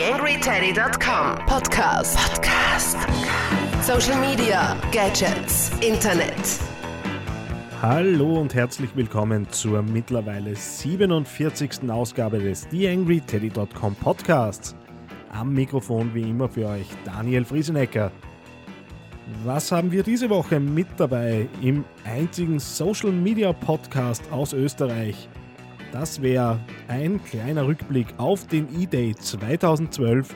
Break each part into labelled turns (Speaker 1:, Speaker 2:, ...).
Speaker 1: TheAngryTeddy.com Podcast. Podcast. Social Media, Gadgets, Internet.
Speaker 2: Hallo und herzlich willkommen zur mittlerweile 47. Ausgabe des TheAngryTeddy.com Podcasts. Am Mikrofon wie immer für euch Daniel Friesenecker. Was haben wir diese Woche mit dabei im einzigen Social Media Podcast aus Österreich? Das wäre ein kleiner Rückblick auf den E-Day 2012.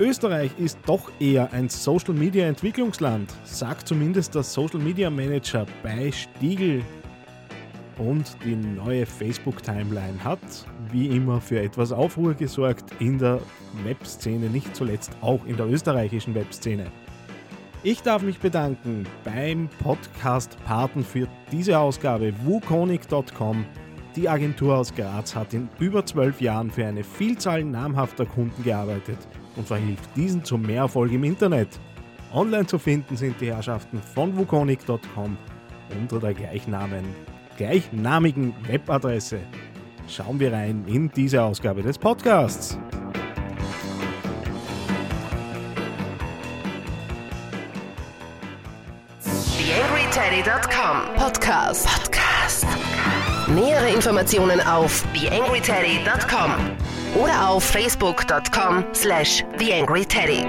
Speaker 2: Österreich ist doch eher ein Social Media Entwicklungsland, sagt zumindest der Social Media Manager bei Stiegel. Und die neue Facebook-Timeline hat wie immer für etwas Aufruhr gesorgt in der Webszene, nicht zuletzt auch in der österreichischen Webszene. Ich darf mich bedanken beim Podcast-Paten für diese Ausgabe wukonic.com. Die Agentur aus Graz hat in über zwölf Jahren für eine Vielzahl namhafter Kunden gearbeitet und verhilft diesen zu mehr Erfolg im Internet. Online zu finden sind die Herrschaften von wukonic.com unter der Gleichnamen, gleichnamigen Webadresse. Schauen wir rein in diese Ausgabe des Podcasts.
Speaker 1: TheAngryTeddy.com Podcast. Podcast. Nähere Informationen auf TheAngryTeddy.com oder auf Facebook.com slash TheAngryTeddy.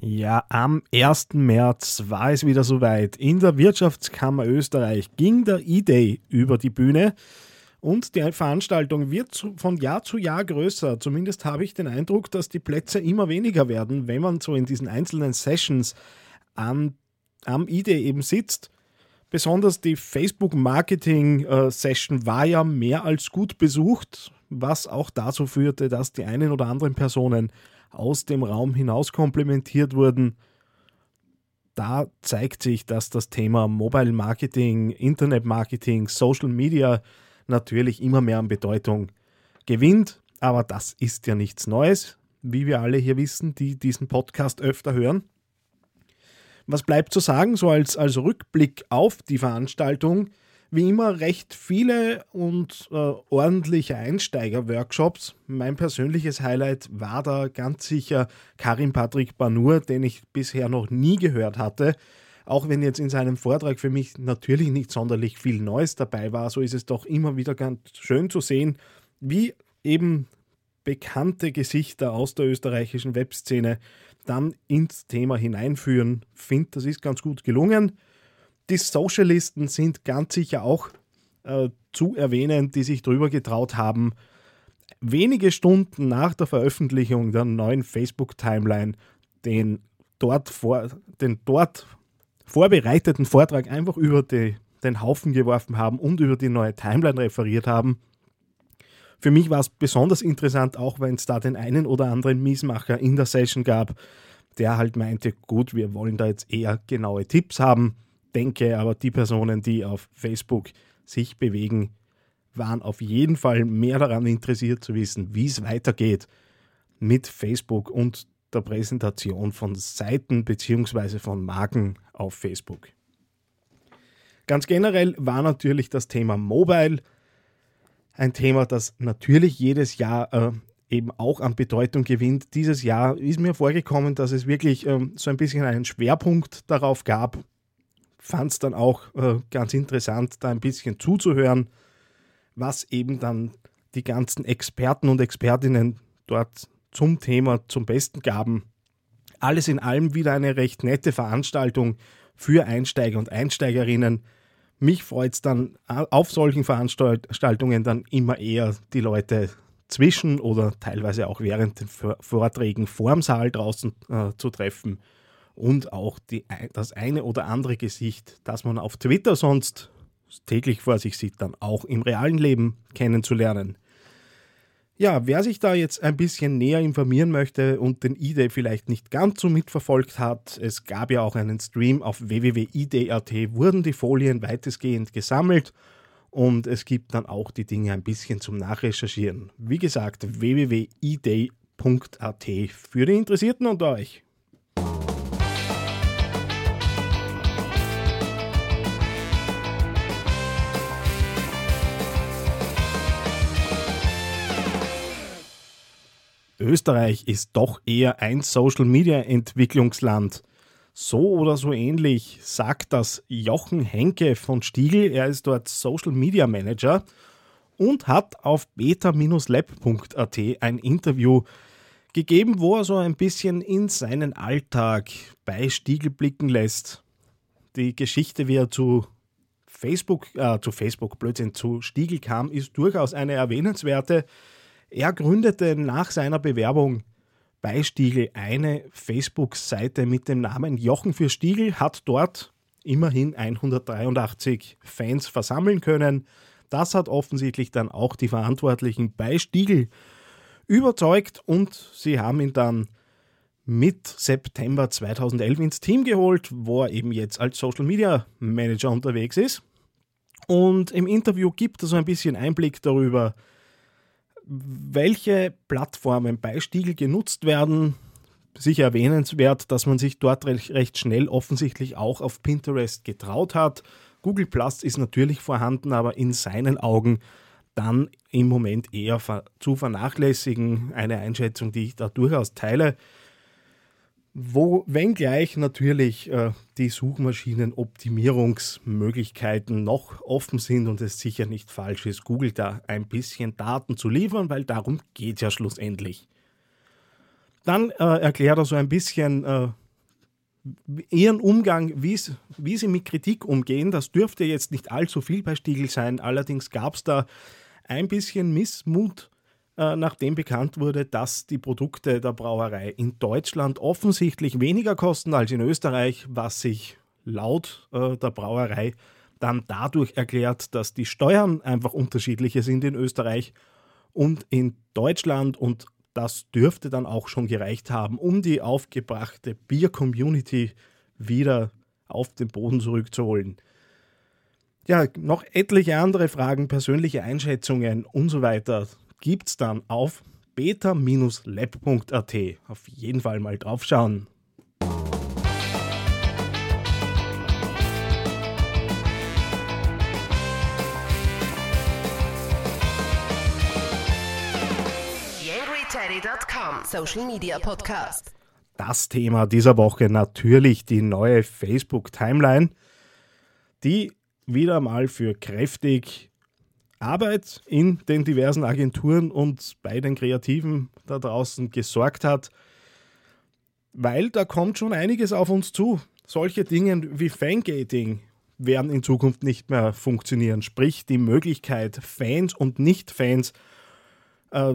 Speaker 2: Ja, am 1. März war es wieder soweit. In der Wirtschaftskammer Österreich ging der E-Day über die Bühne. Und die Veranstaltung wird von Jahr zu Jahr größer. Zumindest habe ich den Eindruck, dass die Plätze immer weniger werden, wenn man so in diesen einzelnen Sessions am, am IDE eben sitzt. Besonders die Facebook-Marketing-Session war ja mehr als gut besucht, was auch dazu führte, dass die einen oder anderen Personen aus dem Raum hinaus komplementiert wurden. Da zeigt sich, dass das Thema Mobile Marketing, Internet Marketing, Social Media natürlich immer mehr an Bedeutung gewinnt. Aber das ist ja nichts Neues, wie wir alle hier wissen, die diesen Podcast öfter hören. Was bleibt zu sagen, so als, als Rückblick auf die Veranstaltung? Wie immer recht viele und äh, ordentliche Einsteiger-Workshops. Mein persönliches Highlight war da ganz sicher Karim Patrick Banur, den ich bisher noch nie gehört hatte. Auch wenn jetzt in seinem Vortrag für mich natürlich nicht sonderlich viel Neues dabei war, so ist es doch immer wieder ganz schön zu sehen, wie eben bekannte Gesichter aus der österreichischen Webszene dann ins Thema hineinführen. Finde, das ist ganz gut gelungen. Die Socialisten sind ganz sicher auch äh, zu erwähnen, die sich drüber getraut haben, wenige Stunden nach der Veröffentlichung der neuen Facebook-Timeline den dort, den dort vorbereiteten Vortrag einfach über die, den Haufen geworfen haben und über die neue Timeline referiert haben. Für mich war es besonders interessant, auch wenn es da den einen oder anderen Miesmacher in der Session gab, der halt meinte, gut, wir wollen da jetzt eher genaue Tipps haben. Denke aber, die Personen, die auf Facebook sich bewegen, waren auf jeden Fall mehr daran interessiert zu wissen, wie es weitergeht mit Facebook und der Präsentation von Seiten bzw. von Marken auf Facebook. Ganz generell war natürlich das Thema Mobile ein Thema, das natürlich jedes Jahr äh, eben auch an Bedeutung gewinnt. Dieses Jahr ist mir vorgekommen, dass es wirklich ähm, so ein bisschen einen Schwerpunkt darauf gab. Fand es dann auch äh, ganz interessant, da ein bisschen zuzuhören, was eben dann die ganzen Experten und Expertinnen dort zum Thema zum Besten gaben. Alles in allem wieder eine recht nette Veranstaltung für Einsteiger und Einsteigerinnen. Mich freut es dann auf solchen Veranstaltungen dann immer eher die Leute zwischen oder teilweise auch während den Vorträgen vorm Saal draußen äh, zu treffen und auch die, das eine oder andere Gesicht, das man auf Twitter sonst täglich vor sich sieht, dann auch im realen Leben kennenzulernen. Ja, wer sich da jetzt ein bisschen näher informieren möchte und den E-Day vielleicht nicht ganz so mitverfolgt hat, es gab ja auch einen Stream auf www.eday.at, wurden die Folien weitestgehend gesammelt und es gibt dann auch die Dinge ein bisschen zum Nachrecherchieren. Wie gesagt, www.eday.at für die Interessierten unter euch. Österreich ist doch eher ein Social-Media-Entwicklungsland. So oder so ähnlich sagt das Jochen Henke von Stiegel. Er ist dort Social Media Manager und hat auf beta-lab.at ein Interview gegeben, wo er so ein bisschen in seinen Alltag bei Stiegel blicken lässt. Die Geschichte, wie er zu Facebook, äh, zu Facebook, Blödsinn, zu Stiegel kam, ist durchaus eine erwähnenswerte. Er gründete nach seiner Bewerbung bei Stiegel eine Facebook-Seite mit dem Namen Jochen für Stiegel, hat dort immerhin 183 Fans versammeln können. Das hat offensichtlich dann auch die Verantwortlichen bei Stiegel überzeugt und sie haben ihn dann mit September 2011 ins Team geholt, wo er eben jetzt als Social Media Manager unterwegs ist. Und im Interview gibt er so ein bisschen Einblick darüber, welche Plattformen bei Stiegel genutzt werden. Sicher erwähnenswert, dass man sich dort recht schnell offensichtlich auch auf Pinterest getraut hat. Google Plus ist natürlich vorhanden, aber in seinen Augen dann im Moment eher zu vernachlässigen. Eine Einschätzung, die ich da durchaus teile. Wo, wenngleich natürlich äh, die Suchmaschinenoptimierungsmöglichkeiten noch offen sind und es sicher nicht falsch ist, Google da ein bisschen Daten zu liefern, weil darum geht es ja schlussendlich. Dann äh, erklärt er so ein bisschen äh, ihren Umgang, wie sie mit Kritik umgehen. Das dürfte jetzt nicht allzu viel bei Stiegel sein, allerdings gab es da ein bisschen Missmut äh, nachdem bekannt wurde, dass die Produkte der Brauerei in Deutschland offensichtlich weniger kosten als in Österreich, was sich laut äh, der Brauerei dann dadurch erklärt, dass die Steuern einfach unterschiedliche sind in Österreich und in Deutschland und das dürfte dann auch schon gereicht haben, um die aufgebrachte Bier-Community wieder auf den Boden zurückzuholen. Ja, noch etliche andere Fragen, persönliche Einschätzungen und so weiter gibt es dann auf beta-lab.at. Auf jeden Fall mal draufschauen.
Speaker 1: Social Media Podcast.
Speaker 2: Das Thema dieser Woche natürlich die neue Facebook-Timeline, die wieder mal für kräftig Arbeit in den diversen Agenturen und bei den Kreativen da draußen gesorgt hat, weil da kommt schon einiges auf uns zu. Solche Dinge wie Fangating werden in Zukunft nicht mehr funktionieren. Sprich, die Möglichkeit, Fans und Nicht-Fans äh,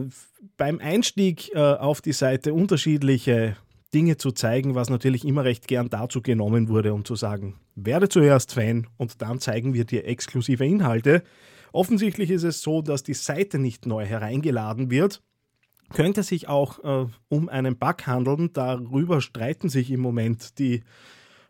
Speaker 2: beim Einstieg äh, auf die Seite unterschiedliche Dinge zu zeigen, was natürlich immer recht gern dazu genommen wurde, um zu sagen, werde zuerst Fan und dann zeigen wir dir exklusive Inhalte. Offensichtlich ist es so, dass die Seite nicht neu hereingeladen wird. Könnte sich auch äh, um einen Bug handeln. Darüber streiten sich im Moment die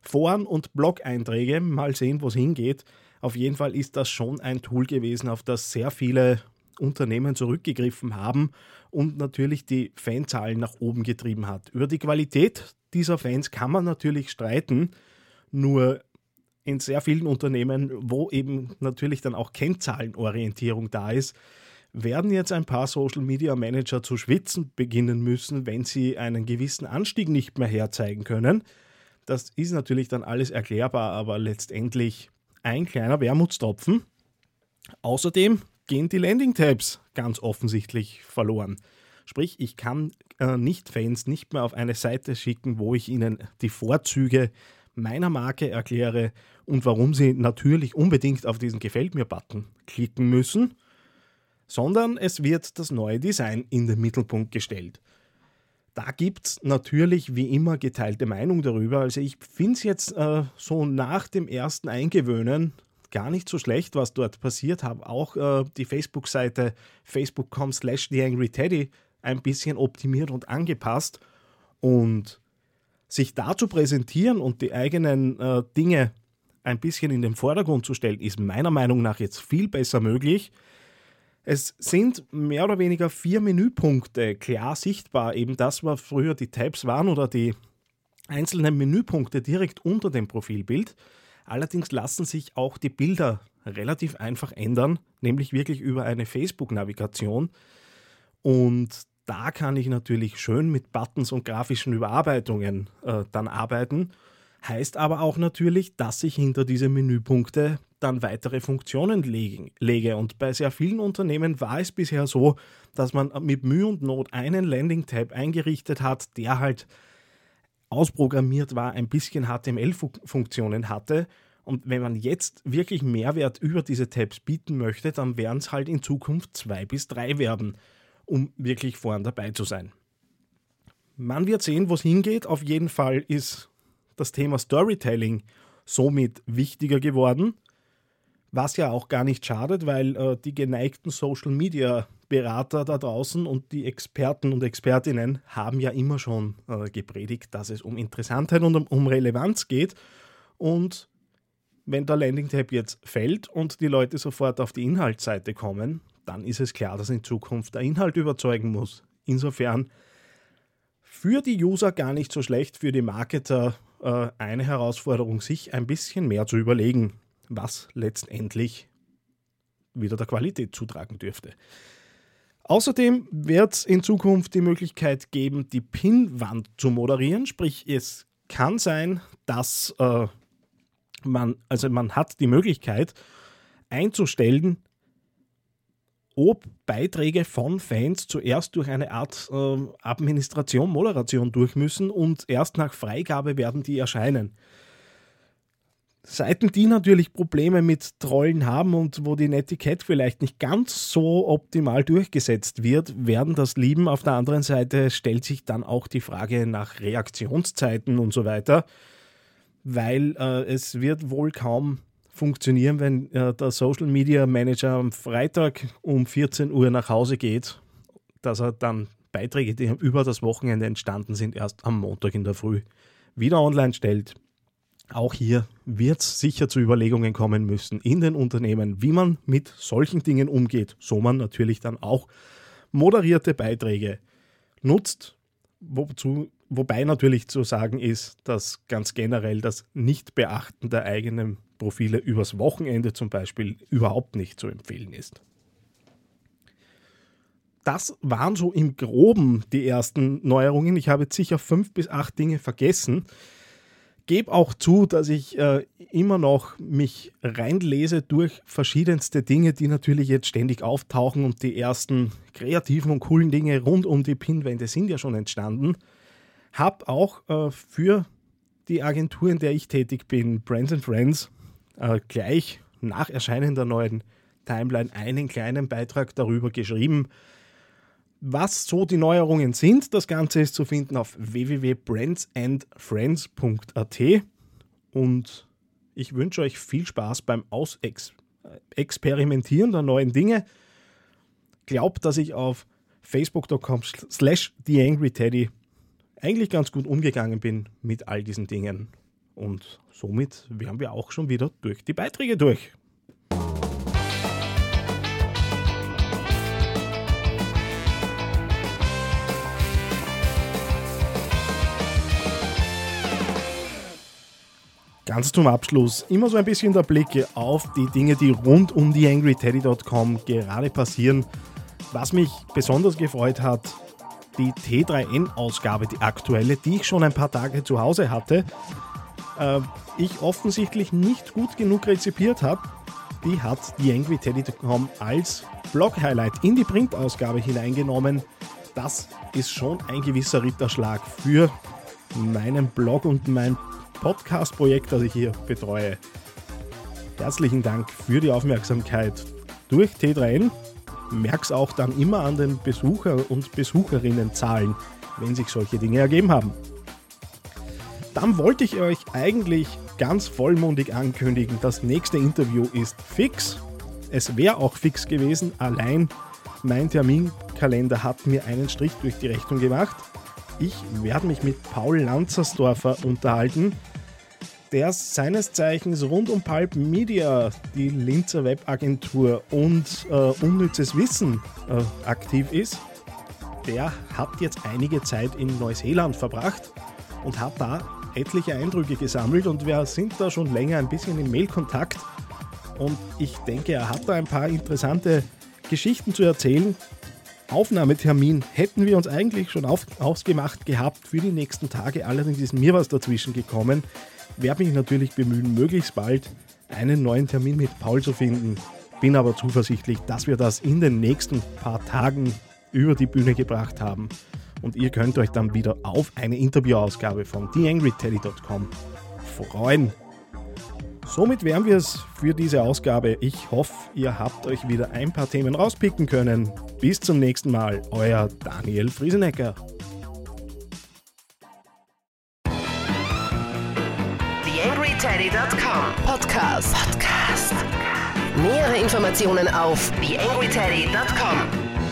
Speaker 2: Foren und Blog-Einträge. Mal sehen, wo es hingeht. Auf jeden Fall ist das schon ein Tool gewesen, auf das sehr viele Unternehmen zurückgegriffen haben und natürlich die Fanzahlen nach oben getrieben hat. Über die Qualität dieser Fans kann man natürlich streiten, nur in sehr vielen Unternehmen, wo eben natürlich dann auch Kennzahlenorientierung da ist, werden jetzt ein paar Social Media Manager zu schwitzen beginnen müssen, wenn sie einen gewissen Anstieg nicht mehr herzeigen können. Das ist natürlich dann alles erklärbar, aber letztendlich ein kleiner Wermutstropfen. Außerdem gehen die Landing-Tabs ganz offensichtlich verloren. Sprich, ich kann äh, Nicht-Fans nicht mehr auf eine Seite schicken, wo ich ihnen die Vorzüge meiner Marke erkläre und warum Sie natürlich unbedingt auf diesen Gefällt mir-Button klicken müssen, sondern es wird das neue Design in den Mittelpunkt gestellt. Da gibt es natürlich wie immer geteilte Meinung darüber. Also ich finde es jetzt äh, so nach dem ersten Eingewöhnen gar nicht so schlecht, was dort passiert. Habe auch äh, die Facebook-Seite facebook.com slash theangryteddy ein bisschen optimiert und angepasst. Und sich da zu präsentieren und die eigenen äh, Dinge ein bisschen in den Vordergrund zu stellen, ist meiner Meinung nach jetzt viel besser möglich. Es sind mehr oder weniger vier Menüpunkte klar sichtbar, eben das, was früher die Tabs waren oder die einzelnen Menüpunkte direkt unter dem Profilbild. Allerdings lassen sich auch die Bilder relativ einfach ändern, nämlich wirklich über eine Facebook-Navigation. Und da kann ich natürlich schön mit Buttons und grafischen Überarbeitungen äh, dann arbeiten. Heißt aber auch natürlich, dass ich hinter diese Menüpunkte dann weitere Funktionen lege. Und bei sehr vielen Unternehmen war es bisher so, dass man mit Mühe und Not einen Landing-Tab eingerichtet hat, der halt ausprogrammiert war, ein bisschen HTML-Funktionen hatte. Und wenn man jetzt wirklich Mehrwert über diese Tabs bieten möchte, dann werden es halt in Zukunft zwei bis drei werden, um wirklich vorn dabei zu sein. Man wird sehen, wo es hingeht. Auf jeden Fall ist das Thema Storytelling somit wichtiger geworden. Was ja auch gar nicht schadet, weil äh, die geneigten Social Media Berater da draußen und die Experten und Expertinnen haben ja immer schon äh, gepredigt, dass es um Interessantheit und um, um Relevanz geht. Und wenn der Landing-Tab jetzt fällt und die Leute sofort auf die Inhaltsseite kommen, dann ist es klar, dass in Zukunft der Inhalt überzeugen muss. Insofern für die User gar nicht so schlecht, für die Marketer äh, eine Herausforderung, sich ein bisschen mehr zu überlegen, was letztendlich wieder der Qualität zutragen dürfte. Außerdem wird es in Zukunft die Möglichkeit geben, die Pinwand zu moderieren. Sprich, es kann sein, dass äh, man, also man hat die Möglichkeit einzustellen, ob Beiträge von Fans zuerst durch eine Art äh, Administration, Moderation durch müssen und erst nach Freigabe werden die erscheinen. Seiten, die natürlich Probleme mit Trollen haben und wo die Netiquette vielleicht nicht ganz so optimal durchgesetzt wird, werden das lieben. Auf der anderen Seite stellt sich dann auch die Frage nach Reaktionszeiten und so weiter, weil äh, es wird wohl kaum funktionieren, wenn äh, der Social Media Manager am Freitag um 14 Uhr nach Hause geht, dass er dann Beiträge, die über das Wochenende entstanden sind, erst am Montag in der Früh wieder online stellt. Auch hier wird es sicher zu Überlegungen kommen müssen in den Unternehmen, wie man mit solchen Dingen umgeht, so man natürlich dann auch moderierte Beiträge nutzt, wozu, wobei natürlich zu sagen ist, dass ganz generell das Nichtbeachten der eigenen Profile übers Wochenende zum Beispiel überhaupt nicht zu empfehlen ist. Das waren so im groben die ersten Neuerungen. Ich habe jetzt sicher fünf bis acht Dinge vergessen. Gebe auch zu, dass ich äh, immer noch mich reinlese durch verschiedenste Dinge, die natürlich jetzt ständig auftauchen und die ersten kreativen und coolen Dinge rund um die Pinwände sind ja schon entstanden. Hab auch äh, für die Agentur, in der ich tätig bin, Brands and Friends, äh, gleich nach Erscheinen der neuen Timeline einen kleinen Beitrag darüber geschrieben, was so die Neuerungen sind. Das Ganze ist zu finden auf www.brandsandfriends.at und ich wünsche euch viel Spaß beim Ausexperimentieren der neuen Dinge. Glaubt, dass ich auf facebook.com slash theangryteddy eigentlich ganz gut umgegangen bin mit all diesen Dingen. Und somit wären wir auch schon wieder durch die Beiträge durch. Ganz zum Abschluss immer so ein bisschen der Blick auf die Dinge, die rund um die angryteddy.com gerade passieren. Was mich besonders gefreut hat, die T3N-Ausgabe, die aktuelle, die ich schon ein paar Tage zu Hause hatte, äh, ich offensichtlich nicht gut genug rezipiert habe, die hat die AngryTeddy.com als Blog-Highlight in die Printausgabe hineingenommen. Das ist schon ein gewisser Ritterschlag für meinen Blog und mein Podcast-Projekt, das ich hier betreue. Herzlichen Dank für die Aufmerksamkeit durch T3N. Merk's auch dann immer an den Besucher- und Besucherinnenzahlen, wenn sich solche Dinge ergeben haben. Dann wollte ich euch eigentlich ganz vollmundig ankündigen, das nächste Interview ist fix. Es wäre auch fix gewesen, allein mein Terminkalender hat mir einen Strich durch die Rechnung gemacht. Ich werde mich mit Paul Lanzersdorfer unterhalten, der seines Zeichens rund um Pulp Media, die Linzer Webagentur und äh, unnützes Wissen äh, aktiv ist. Der hat jetzt einige Zeit in Neuseeland verbracht und hat da etliche Eindrücke gesammelt und wir sind da schon länger ein bisschen im Mailkontakt. Und ich denke, er hat da ein paar interessante Geschichten zu erzählen. Aufnahmetermin hätten wir uns eigentlich schon auf, ausgemacht gehabt für die nächsten Tage. Allerdings ist mir was dazwischen gekommen. Werde mich natürlich bemühen, möglichst bald einen neuen Termin mit Paul zu finden. Bin aber zuversichtlich, dass wir das in den nächsten paar Tagen über die Bühne gebracht haben. Und ihr könnt euch dann wieder auf eine Interviewausgabe von TheAngryTeddy.com freuen. Somit wären wir es für diese Ausgabe. Ich hoffe, ihr habt euch wieder ein paar Themen rauspicken können. Bis zum nächsten Mal, euer Daniel Friesenecker.
Speaker 1: TheAngryTeddy.com Podcast. Podcast. Nähere Informationen auf TheAngryTeddy.com